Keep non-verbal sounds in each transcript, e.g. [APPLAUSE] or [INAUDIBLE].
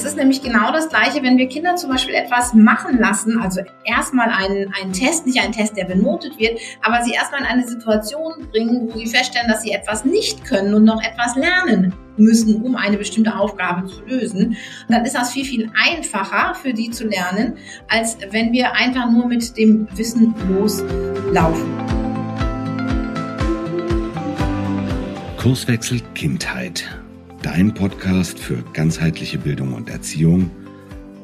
Es ist nämlich genau das Gleiche, wenn wir Kinder zum Beispiel etwas machen lassen, also erstmal einen, einen Test, nicht einen Test, der benotet wird, aber sie erstmal in eine Situation bringen, wo sie feststellen, dass sie etwas nicht können und noch etwas lernen müssen, um eine bestimmte Aufgabe zu lösen, dann ist das viel, viel einfacher für die zu lernen, als wenn wir einfach nur mit dem Wissen loslaufen. Kurswechsel Kindheit. Dein Podcast für ganzheitliche Bildung und Erziehung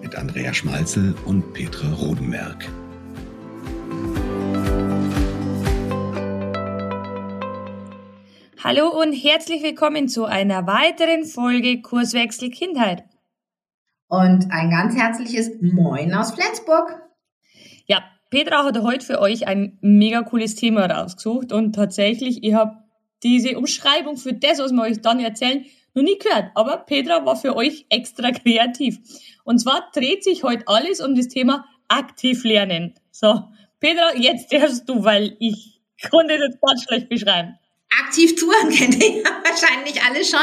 mit Andrea Schmalzel und Petra Rodenberg. Hallo und herzlich willkommen zu einer weiteren Folge Kurswechsel Kindheit. Und ein ganz herzliches Moin aus Flensburg. Ja, Petra hat heute für euch ein mega cooles Thema rausgesucht und tatsächlich, ich habe diese Umschreibung für das, was wir euch dann erzählen, noch nie gehört. Aber Petra war für euch extra kreativ. Und zwar dreht sich heute alles um das Thema aktiv lernen. So, Petra, jetzt darfst du, weil ich konnte das ganz schlecht beschreiben aktiv touren [LAUGHS] kennt ihr ja wahrscheinlich alle schon.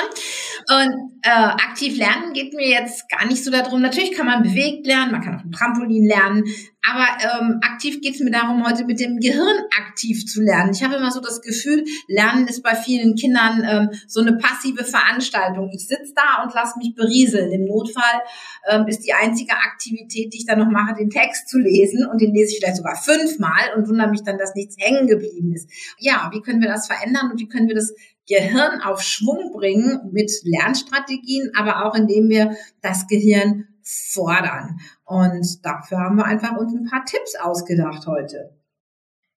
Und äh, aktiv lernen geht mir jetzt gar nicht so darum. Natürlich kann man bewegt lernen, man kann auf dem Trampolin lernen, aber ähm, aktiv geht es mir darum, heute mit dem Gehirn aktiv zu lernen. Ich habe immer so das Gefühl, Lernen ist bei vielen Kindern ähm, so eine passive Veranstaltung. Ich sitze da und lasse mich berieseln. Im Notfall ähm, ist die einzige Aktivität, die ich dann noch mache, den Text zu lesen. Und den lese ich vielleicht sogar fünfmal und wundere mich dann, dass nichts hängen geblieben ist. Ja, wie können wir das verändern und wie können wir das Gehirn auf Schwung bringen mit Lernstrategien, aber auch indem wir das Gehirn fordern. Und dafür haben wir einfach uns ein paar Tipps ausgedacht heute.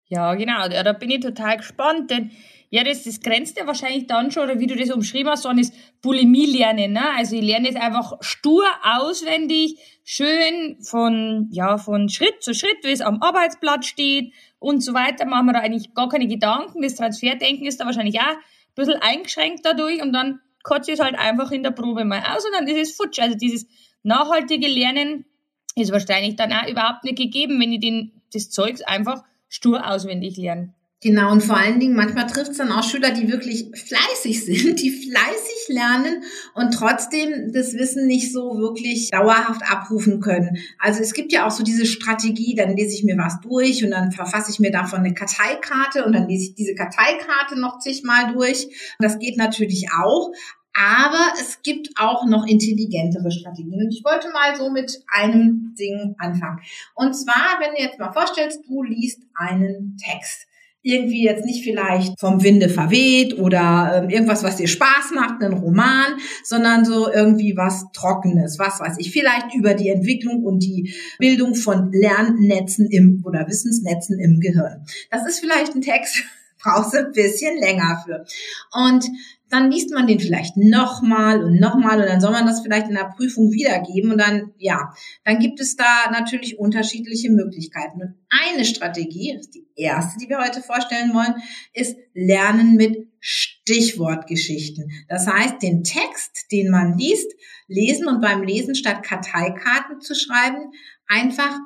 Ja, genau. Ja, da bin ich total gespannt, denn ja, das, das grenzt ja wahrscheinlich dann schon, oder wie du das umschrieben hast, an das Bulimie-Lernen. Ne? Also ich lerne jetzt einfach stur auswendig, schön von, ja, von Schritt zu Schritt, wie es am Arbeitsblatt steht und so weiter. Machen wir da eigentlich gar keine Gedanken. Das Transferdenken ist da wahrscheinlich auch ein bisschen eingeschränkt dadurch und dann kotze ich es halt einfach in der Probe mal aus und dann ist es futsch. Also dieses nachhaltige Lernen ist wahrscheinlich dann auch überhaupt nicht gegeben, wenn ich den, das Zeugs einfach stur auswendig lerne. Genau, und vor allen Dingen, manchmal trifft es dann auch Schüler, die wirklich fleißig [LAUGHS] sind, die fleißig lernen und trotzdem das Wissen nicht so wirklich dauerhaft abrufen können. Also es gibt ja auch so diese Strategie, dann lese ich mir was durch und dann verfasse ich mir davon eine Karteikarte und dann lese ich diese Karteikarte noch zigmal durch. Das geht natürlich auch, aber es gibt auch noch intelligentere Strategien. Und ich wollte mal so mit einem Ding anfangen. Und zwar, wenn du jetzt mal vorstellst, du liest einen Text. Irgendwie jetzt nicht vielleicht vom Winde verweht oder ähm, irgendwas, was dir Spaß macht, einen Roman, sondern so irgendwie was Trockenes, was weiß ich, vielleicht über die Entwicklung und die Bildung von Lernnetzen im oder Wissensnetzen im Gehirn. Das ist vielleicht ein Text, [LAUGHS] brauchst du ein bisschen länger für. Und dann liest man den vielleicht nochmal und nochmal und dann soll man das vielleicht in der Prüfung wiedergeben und dann, ja, dann gibt es da natürlich unterschiedliche Möglichkeiten. Und eine Strategie, das ist die erste, die wir heute vorstellen wollen, ist Lernen mit Stichwortgeschichten. Das heißt, den Text, den man liest, lesen und beim Lesen statt Karteikarten zu schreiben, einfach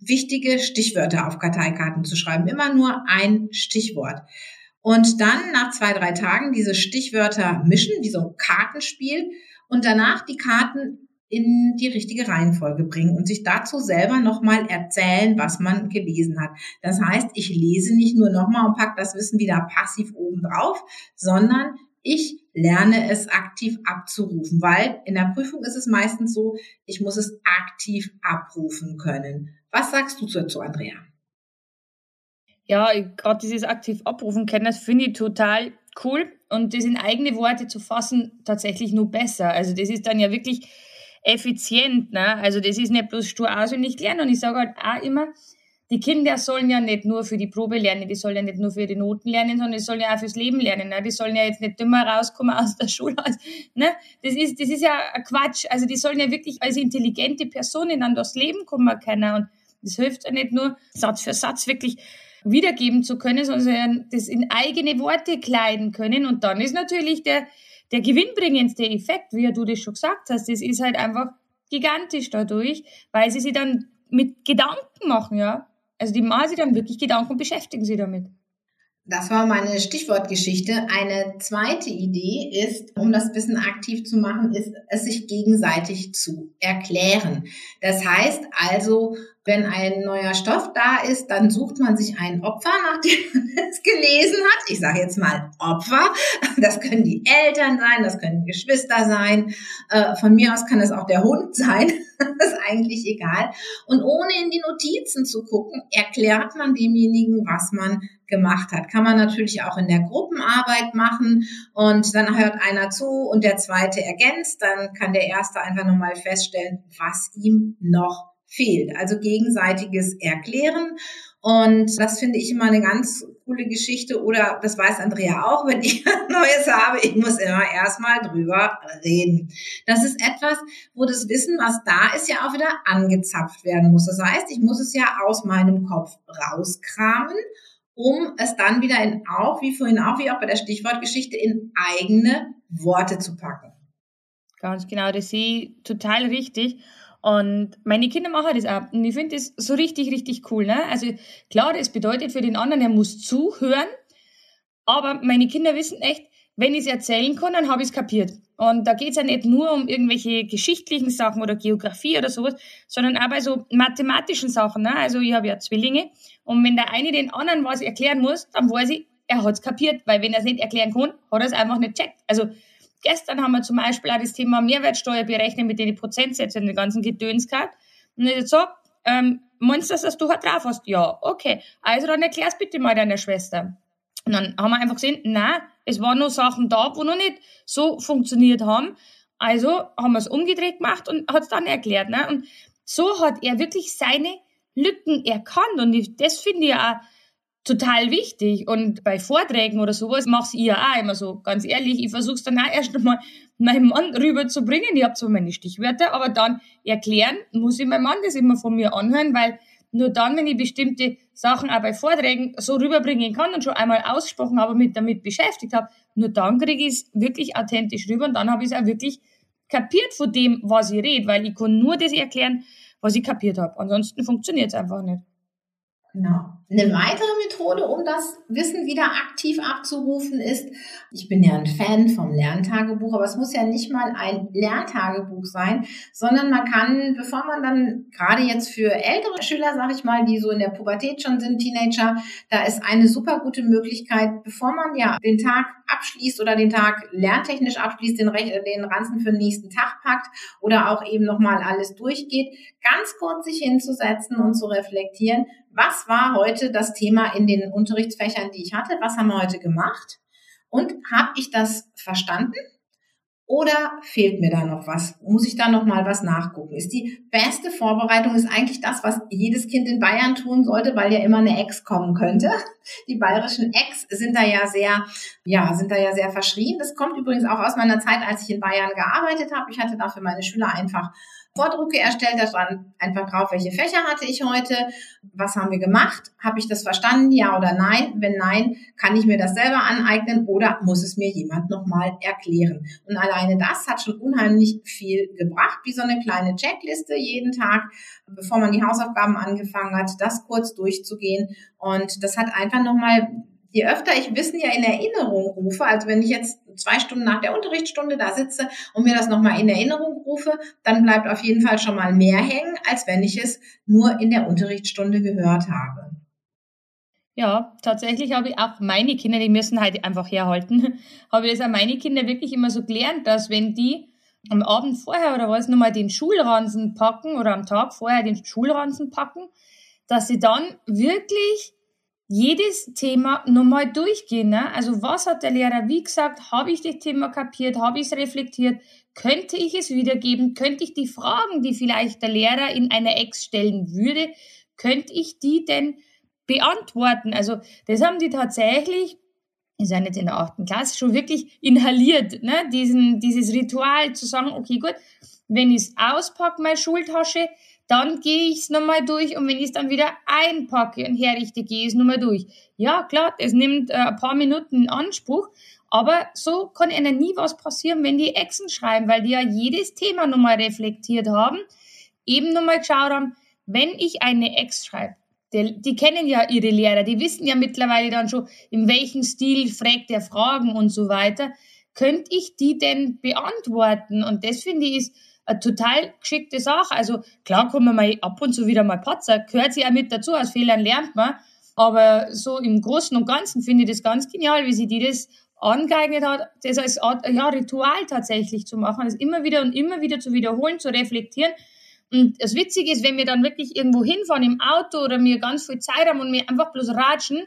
wichtige Stichwörter auf Karteikarten zu schreiben. Immer nur ein Stichwort. Und dann nach zwei, drei Tagen diese Stichwörter mischen, wie so ein Kartenspiel, und danach die Karten in die richtige Reihenfolge bringen und sich dazu selber nochmal erzählen, was man gelesen hat. Das heißt, ich lese nicht nur nochmal und pack das Wissen wieder passiv oben drauf, sondern ich lerne es aktiv abzurufen, weil in der Prüfung ist es meistens so, ich muss es aktiv abrufen können. Was sagst du dazu, Andrea? Ja, gerade dieses aktiv abrufen können, das finde ich total cool. Und das in eigene Worte zu fassen, tatsächlich nur besser. Also das ist dann ja wirklich effizient. Ne? Also das ist nicht bloß stur auswendig lernen. Und ich sage halt auch immer, die Kinder sollen ja nicht nur für die Probe lernen, die sollen ja nicht nur für die Noten lernen, sondern die sollen ja auch fürs Leben lernen. Ne? Die sollen ja jetzt nicht dümmer rauskommen aus der [LAUGHS] Schule. Ne? Das, ist, das ist ja Quatsch. Also die sollen ja wirklich als intelligente Personen dann durchs Leben kommen können. Und das hilft ja nicht nur Satz für Satz wirklich wiedergeben zu können, sondern das in eigene Worte kleiden können. Und dann ist natürlich der, der gewinnbringendste Effekt, wie du das schon gesagt hast, das ist halt einfach gigantisch dadurch, weil sie sich dann mit Gedanken machen, ja. Also die machen sich dann wirklich Gedanken und beschäftigen sich damit. Das war meine Stichwortgeschichte. Eine zweite Idee ist, um das Wissen aktiv zu machen, ist es sich gegenseitig zu erklären. Das heißt also, wenn ein neuer Stoff da ist, dann sucht man sich ein Opfer, nachdem [LAUGHS] man es gelesen hat. Ich sage jetzt mal Opfer. Das können die Eltern sein, das können Geschwister sein. Äh, von mir aus kann es auch der Hund sein. [LAUGHS] Das ist eigentlich egal. Und ohne in die Notizen zu gucken, erklärt man demjenigen, was man gemacht hat. Kann man natürlich auch in der Gruppenarbeit machen und dann hört einer zu und der zweite ergänzt. Dann kann der erste einfach nochmal feststellen, was ihm noch fehlt. Also gegenseitiges Erklären. Und das finde ich immer eine ganz coole Geschichte. Oder das weiß Andrea auch, wenn ich [LAUGHS] Neues habe, ich muss immer erstmal drüber reden. Das ist etwas, wo das Wissen, was da ist, ja auch wieder angezapft werden muss. Das heißt, ich muss es ja aus meinem Kopf rauskramen um es dann wieder in auch, wie vorhin auch, wie auch bei der Stichwortgeschichte, in eigene Worte zu packen. Ganz genau, das ich total richtig. Und meine Kinder machen das auch. Und ich finde das so richtig, richtig cool. Ne? Also klar, das bedeutet für den anderen, er muss zuhören. Aber meine Kinder wissen echt, wenn ich es erzählen kann, dann habe ich es kapiert. Und da geht es ja nicht nur um irgendwelche geschichtlichen Sachen oder Geografie oder sowas, sondern auch bei so mathematischen Sachen. Ne? Also ich habe ja Zwillinge und wenn der eine den anderen was erklären muss, dann weiß ich, er hat es kapiert, weil wenn er es nicht erklären kann, hat er es einfach nicht checkt. Also Gestern haben wir zum Beispiel auch das Thema Mehrwertsteuer berechnet mit den Prozentsätzen und den ganzen Gedöns gehabt. Und ich so, ähm, meinst du, dass du halt drauf hast? Ja, okay. Also dann erklär's bitte mal deiner Schwester. Und dann haben wir einfach gesehen, nein, es waren noch Sachen da, wo noch nicht so funktioniert haben. Also haben wir es umgedreht gemacht und hat es dann erklärt. Ne? Und so hat er wirklich seine Lücken erkannt. Und ich, das finde ich auch total wichtig. Und bei Vorträgen oder sowas mache ich ja auch immer so, ganz ehrlich. Ich versuche es dann auch erst einmal meinem Mann rüberzubringen. Ich habe zwar meine Stichwörter, aber dann erklären muss ich meinem Mann das immer von mir anhören, weil nur dann, wenn ich bestimmte Sachen auch bei Vorträgen so rüberbringen kann und schon einmal ausgesprochen habe, mit damit beschäftigt habe, nur dann kriege ich es wirklich authentisch rüber und dann habe ich es auch wirklich kapiert von dem, was ich rede, weil ich kann nur das erklären, was ich kapiert habe. Ansonsten funktioniert es einfach nicht. Genau. Eine weitere Methode, um das Wissen wieder aktiv abzurufen, ist, ich bin ja ein Fan vom Lerntagebuch, aber es muss ja nicht mal ein Lerntagebuch sein, sondern man kann, bevor man dann gerade jetzt für ältere Schüler, sag ich mal, die so in der Pubertät schon sind, Teenager, da ist eine super gute Möglichkeit, bevor man ja den Tag abschließt oder den Tag lerntechnisch abschließt, den, den Ranzen für den nächsten Tag packt oder auch eben nochmal alles durchgeht, ganz kurz sich hinzusetzen und zu reflektieren, was war heute das Thema in den Unterrichtsfächern, die ich hatte? Was haben wir heute gemacht? Und habe ich das verstanden? Oder fehlt mir da noch was? Muss ich da noch mal was nachgucken? Ist die beste Vorbereitung ist eigentlich das, was jedes Kind in Bayern tun sollte, weil ja immer eine Ex kommen könnte. Die bayerischen Ex sind da ja sehr, ja, sind da ja sehr verschrien. Das kommt übrigens auch aus meiner Zeit, als ich in Bayern gearbeitet habe. Ich hatte da für meine Schüler einfach Vordrucke erstellt, da stand einfach drauf, welche Fächer hatte ich heute, was haben wir gemacht, habe ich das verstanden, ja oder nein? Wenn nein, kann ich mir das selber aneignen oder muss es mir jemand nochmal erklären? Und alleine das hat schon unheimlich viel gebracht, wie so eine kleine Checkliste jeden Tag, bevor man die Hausaufgaben angefangen hat, das kurz durchzugehen. Und das hat einfach nochmal je öfter ich Wissen ja in Erinnerung rufe, also wenn ich jetzt zwei Stunden nach der Unterrichtsstunde da sitze und mir das nochmal in Erinnerung rufe, dann bleibt auf jeden Fall schon mal mehr hängen, als wenn ich es nur in der Unterrichtsstunde gehört habe. Ja, tatsächlich habe ich auch meine Kinder, die müssen halt einfach herhalten, [LAUGHS] habe ich das auch meine Kinder wirklich immer so gelernt, dass wenn die am Abend vorher oder was nochmal den Schulranzen packen oder am Tag vorher den Schulranzen packen, dass sie dann wirklich jedes Thema nochmal durchgehen. Ne? Also was hat der Lehrer wie gesagt? Habe ich das Thema kapiert? Habe ich es reflektiert? Könnte ich es wiedergeben? Könnte ich die Fragen, die vielleicht der Lehrer in einer Ex stellen würde, könnte ich die denn beantworten? Also das haben die tatsächlich, ist ja nicht in der achten Klasse, schon wirklich inhaliert, ne? Diesen, dieses Ritual zu sagen, okay, gut, wenn ich es auspacke, meine Schultasche, dann gehe ich es nochmal durch und wenn ich es dann wieder einpacke und herrichte, gehe ich es nochmal durch. Ja, klar, es nimmt äh, ein paar Minuten in Anspruch, aber so kann ihnen nie was passieren, wenn die Echsen schreiben, weil die ja jedes Thema nochmal reflektiert haben, eben nochmal geschaut haben, wenn ich eine Ex schreibe, die, die kennen ja ihre Lehrer, die wissen ja mittlerweile dann schon, in welchem Stil fragt er Fragen und so weiter. Könnte ich die denn beantworten? Und das finde ich ist eine total geschickte Sache. Also klar kann man mal ab und zu wieder mal patzer, gehört sich auch mit dazu, aus Fehlern lernt man. Aber so im Großen und Ganzen finde ich das ganz genial, wie sie die das angeeignet hat, das als Art, ja, Ritual tatsächlich zu machen, das immer wieder und immer wieder zu wiederholen, zu reflektieren. Und das Witzige ist, wenn wir dann wirklich irgendwo hinfahren im Auto oder mir ganz viel Zeit haben und mir einfach bloß ratschen,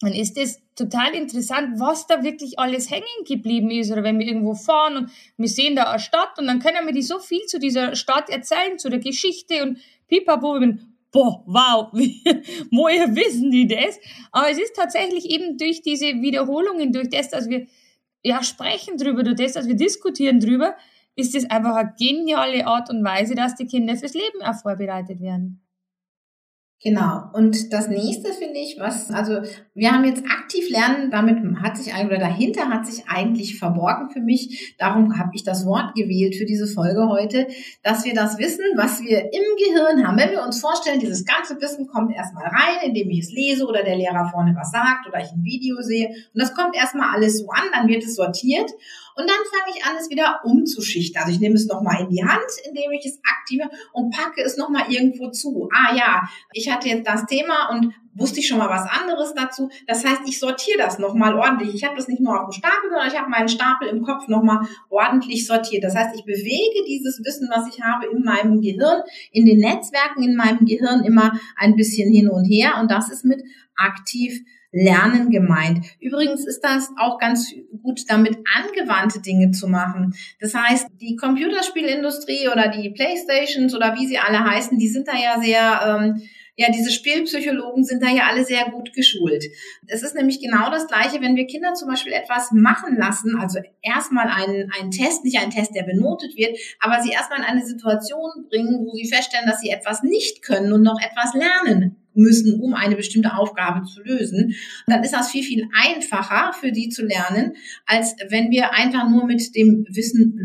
dann ist das total interessant, was da wirklich alles hängen geblieben ist. Oder wenn wir irgendwo fahren und wir sehen da eine Stadt und dann können wir die so viel zu dieser Stadt erzählen, zu der Geschichte und pipapo, ich bin, boah, wow, [LAUGHS] woher wissen die das? Aber es ist tatsächlich eben durch diese Wiederholungen, durch das, dass wir ja sprechen drüber, durch das, dass wir diskutieren drüber, ist es einfach eine geniale Art und Weise, dass die Kinder fürs Leben auch vorbereitet werden. Genau. Und das nächste finde ich, was, also wir haben jetzt aktiv lernen, damit hat sich oder dahinter hat sich eigentlich verborgen für mich, darum habe ich das Wort gewählt für diese Folge heute, dass wir das Wissen, was wir im Gehirn haben, wenn wir uns vorstellen, dieses ganze Wissen kommt erstmal rein, indem ich es lese oder der Lehrer vorne was sagt oder ich ein Video sehe und das kommt erstmal alles so an, dann wird es sortiert und dann fange ich an, es wieder umzuschichten. Also ich nehme es nochmal in die Hand, indem ich es aktive und packe es nochmal irgendwo zu. Ah ja, ich hatte jetzt das Thema und wusste ich schon mal was anderes dazu. Das heißt, ich sortiere das nochmal ordentlich. Ich habe das nicht nur auf dem Stapel, sondern ich habe meinen Stapel im Kopf nochmal ordentlich sortiert. Das heißt, ich bewege dieses Wissen, was ich habe, in meinem Gehirn, in den Netzwerken in meinem Gehirn immer ein bisschen hin und her. Und das ist mit aktiv Lernen gemeint. Übrigens ist das auch ganz gut damit angewandte Dinge zu machen. Das heißt, die Computerspielindustrie oder die Playstations oder wie sie alle heißen, die sind da ja sehr, ähm, ja, diese Spielpsychologen sind da ja alle sehr gut geschult. Es ist nämlich genau das Gleiche, wenn wir Kinder zum Beispiel etwas machen lassen, also erstmal einen, einen Test, nicht einen Test, der benotet wird, aber sie erstmal in eine Situation bringen, wo sie feststellen, dass sie etwas nicht können und noch etwas lernen müssen, um eine bestimmte Aufgabe zu lösen, dann ist das viel, viel einfacher für die zu lernen, als wenn wir einfach nur mit dem Wissen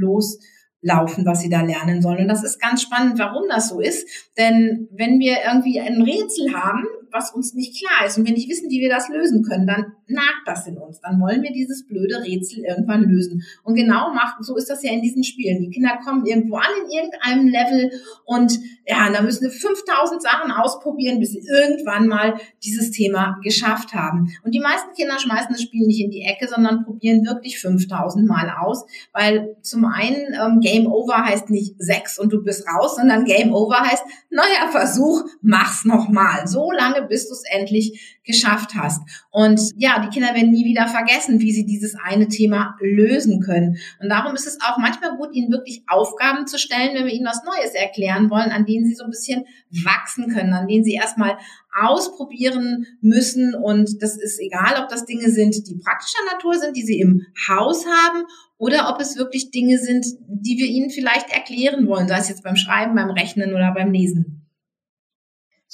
loslaufen, was sie da lernen sollen. Und das ist ganz spannend, warum das so ist. Denn wenn wir irgendwie ein Rätsel haben, was uns nicht klar ist und wir nicht wissen, wie wir das lösen können, dann nagt das in uns. Dann wollen wir dieses blöde Rätsel irgendwann lösen. Und genau macht, so ist das ja in diesen Spielen. Die Kinder kommen irgendwo an in irgendeinem Level und ja, da müssen sie 5000 Sachen ausprobieren, bis sie irgendwann mal dieses Thema geschafft haben. Und die meisten Kinder schmeißen das Spiel nicht in die Ecke, sondern probieren wirklich 5000 Mal aus, weil zum einen ähm, Game Over heißt nicht sechs und du bist raus, sondern Game Over heißt, neuer Versuch, mach's nochmal. So lange bis du es endlich geschafft hast. Und ja, die Kinder werden nie wieder vergessen, wie sie dieses eine Thema lösen können. Und darum ist es auch manchmal gut, ihnen wirklich Aufgaben zu stellen, wenn wir ihnen was Neues erklären wollen, an denen sie so ein bisschen wachsen können, an denen sie erstmal ausprobieren müssen. Und das ist egal, ob das Dinge sind, die praktischer Natur sind, die sie im Haus haben, oder ob es wirklich Dinge sind, die wir ihnen vielleicht erklären wollen, sei es jetzt beim Schreiben, beim Rechnen oder beim Lesen.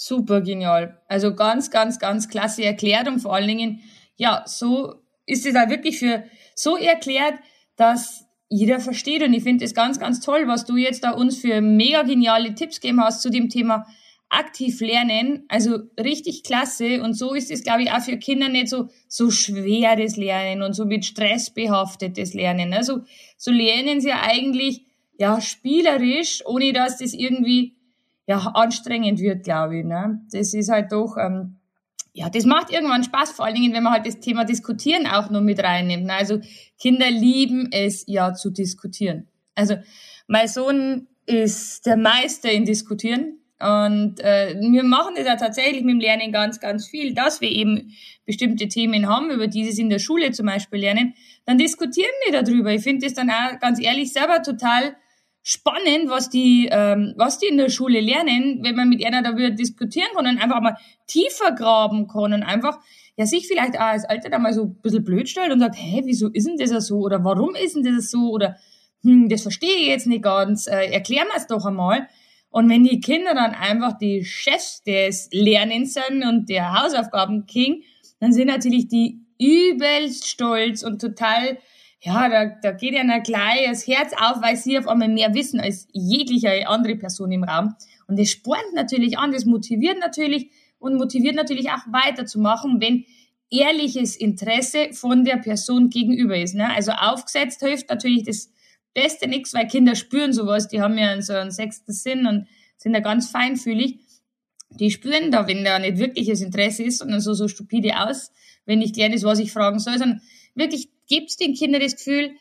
Super genial. Also ganz, ganz, ganz klasse erklärt und vor allen Dingen, ja, so ist es da wirklich für so erklärt, dass jeder versteht. Und ich finde es ganz, ganz toll, was du jetzt da uns für mega geniale Tipps gegeben hast zu dem Thema aktiv lernen. Also richtig klasse. Und so ist es, glaube ich, auch für Kinder nicht so, so schweres Lernen und so mit Stress behaftetes Lernen. Also so lernen sie eigentlich, ja, spielerisch, ohne dass das irgendwie ja, anstrengend wird, glaube ich. Ne? Das ist halt doch, ähm, ja, das macht irgendwann Spaß, vor allen Dingen, wenn man halt das Thema Diskutieren auch noch mit reinnimmt. Ne? Also Kinder lieben es ja zu diskutieren. Also mein Sohn ist der Meister in Diskutieren. Und äh, wir machen das ja tatsächlich mit dem Lernen ganz, ganz viel, dass wir eben bestimmte Themen haben, über die sie in der Schule zum Beispiel lernen, dann diskutieren wir darüber. Ich finde das dann auch ganz ehrlich selber total spannend, was die, ähm, was die in der Schule lernen, wenn man mit einer darüber diskutieren kann und einfach mal tiefer graben kann und einfach ja sich vielleicht auch als Alter da mal so ein bisschen blöd stellt und sagt, hä, wieso ist denn das so oder warum ist denn das so oder hm, das verstehe ich jetzt nicht ganz, äh, erklär mir es doch einmal. Und wenn die Kinder dann einfach die Chefs des Lernens sind und der Hausaufgaben King, dann sind natürlich die übelst stolz und total ja, da, da geht ja gleich das Herz auf, weil sie auf einmal mehr wissen als jegliche andere Person im Raum. Und das spornt natürlich an, das motiviert natürlich und motiviert natürlich auch weiterzumachen, wenn ehrliches Interesse von der Person gegenüber ist. Ne? Also aufgesetzt hilft natürlich das Beste nichts, weil Kinder spüren sowas, die haben ja so einen sechsten Sinn und sind da ganz feinfühlig. Die spüren da, wenn da nicht wirkliches Interesse ist, sondern so, so stupide aus, wenn nicht lernen ist, was ich fragen soll, sondern wirklich gebt den Kindern das Gefühl,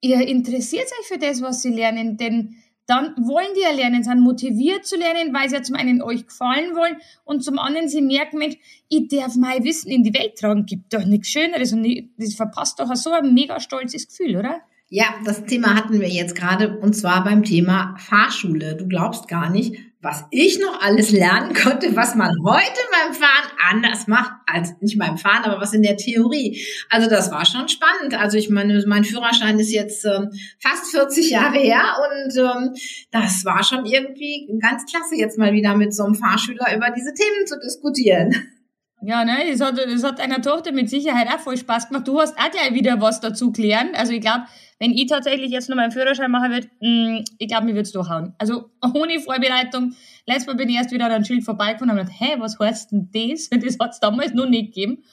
ihr interessiert euch für das, was sie lernen, denn dann wollen die ja lernen, sind motiviert zu lernen, weil sie ja zum einen euch gefallen wollen und zum anderen sie merken, Mensch, ich darf mein Wissen in die Welt tragen, gibt doch nichts Schöneres und das verpasst doch so ein mega stolzes Gefühl, oder? Ja, das Thema hatten wir jetzt gerade und zwar beim Thema Fahrschule. Du glaubst gar nicht, was ich noch alles lernen konnte, was man heute beim Fahren anders macht, als nicht beim Fahren, aber was in der Theorie. Also das war schon spannend. Also ich meine, mein Führerschein ist jetzt ähm, fast 40 Jahre her und ähm, das war schon irgendwie ganz klasse, jetzt mal wieder mit so einem Fahrschüler über diese Themen zu diskutieren. Ja, ne, das hat, das hat deiner Tochter mit Sicherheit auch voll Spaß gemacht. Du hast auch gleich wieder was dazu klären. Also ich glaube, wenn ich tatsächlich jetzt noch meinen Führerschein machen würde, mm, ich glaube, mir würde es durchhauen. Also [LAUGHS] ohne Vorbereitung. Letztes Mal bin ich erst wieder an ein Schild vorbeigefahren und habe gedacht, hä, was heißt denn das? [LAUGHS] Das hat es damals noch nicht gegeben.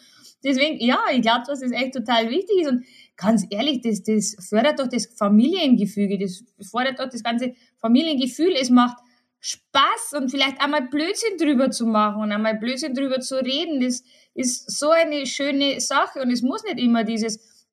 Deswegen, ja, ich glaube, dass das echt total wichtig ist. Und ganz ehrlich, das, das fördert doch das Familiengefüge, das fördert doch das ganze Familiengefühl. Es macht Spaß und vielleicht einmal Blödsinn drüber zu machen und einmal Blödsinn drüber zu reden. Das ist so eine schöne Sache und es muss nicht immer dieses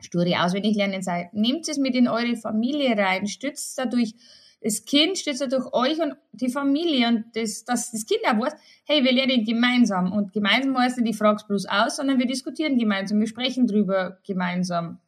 sture auswendig lernen seid. Nehmt es mit in eure Familie rein, stützt dadurch das Kind, stützt dadurch euch und die Familie und das, dass das Kind auch weiß, hey, wir lernen gemeinsam und gemeinsam heißt nicht, ich frag's bloß aus, sondern wir diskutieren gemeinsam, wir sprechen drüber gemeinsam.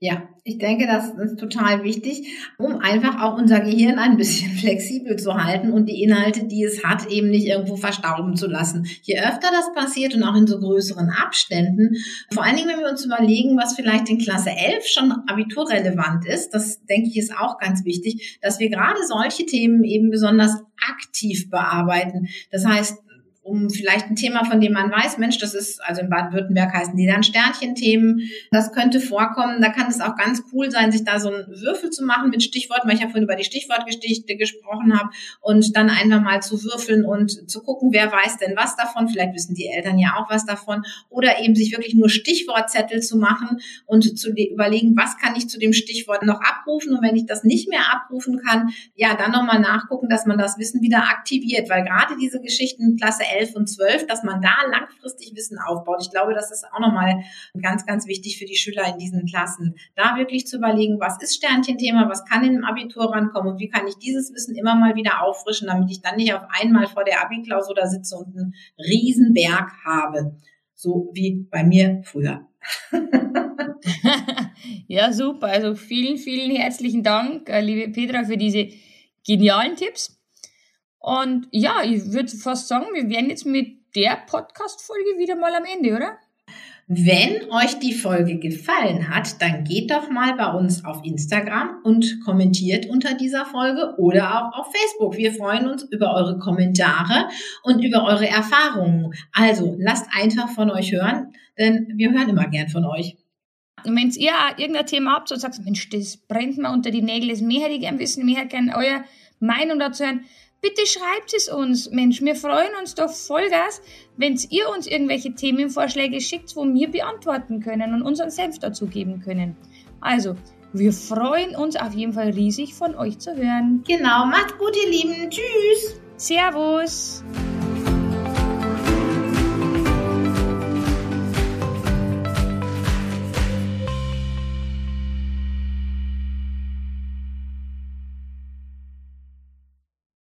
Ja, ich denke, das ist total wichtig, um einfach auch unser Gehirn ein bisschen [LAUGHS] flexibel zu halten und die Inhalte, die es hat, eben nicht irgendwo verstauben zu lassen. Je öfter das passiert und auch in so größeren Abständen, vor allen Dingen, wenn wir uns überlegen, was vielleicht in Klasse 11 schon abiturrelevant ist, das denke ich ist auch ganz wichtig, dass wir gerade solche Themen eben besonders aktiv bearbeiten. Das heißt, um vielleicht ein Thema, von dem man weiß, Mensch, das ist, also in Baden-Württemberg heißen die dann Sternchenthemen, das könnte vorkommen. Da kann es auch ganz cool sein, sich da so einen Würfel zu machen mit Stichworten, weil ich ja vorhin über die Stichwortgestichte gesprochen habe und dann einfach mal zu würfeln und zu gucken, wer weiß denn was davon. Vielleicht wissen die Eltern ja auch was davon. Oder eben sich wirklich nur Stichwortzettel zu machen und zu überlegen, was kann ich zu dem Stichwort noch abrufen und wenn ich das nicht mehr abrufen kann, ja, dann nochmal nachgucken, dass man das Wissen wieder aktiviert, weil gerade diese Geschichten Klasse 11 11 und 12, dass man da langfristig Wissen aufbaut. Ich glaube, das ist auch nochmal ganz, ganz wichtig für die Schüler in diesen Klassen, da wirklich zu überlegen, was ist Sternchenthema, was kann in dem Abitur rankommen und wie kann ich dieses Wissen immer mal wieder auffrischen, damit ich dann nicht auf einmal vor der Abi-Klausur da sitze und einen Riesenberg habe. So wie bei mir früher. [LAUGHS] ja, super. Also vielen, vielen herzlichen Dank, äh, liebe Petra, für diese genialen Tipps. Und ja, ich würde fast sagen, wir wären jetzt mit der Podcast-Folge wieder mal am Ende, oder? Wenn euch die Folge gefallen hat, dann geht doch mal bei uns auf Instagram und kommentiert unter dieser Folge oder auch auf Facebook. Wir freuen uns über eure Kommentare und über eure Erfahrungen. Also lasst einfach von euch hören, denn wir hören immer gern von euch. Und wenn ihr irgendein Thema habt und sagt, Mensch, das brennt mir unter die Nägel, das mehr hätte ich gern wissen, mehr hätte gern eure Meinung dazu hören, Bitte schreibt es uns, Mensch. Wir freuen uns doch Vollgas, wenn ihr uns irgendwelche Themenvorschläge schickt, wo wir beantworten können und unseren Senf dazu geben können. Also, wir freuen uns auf jeden Fall riesig von euch zu hören. Genau, macht gut, ihr Lieben. Tschüss. Servus.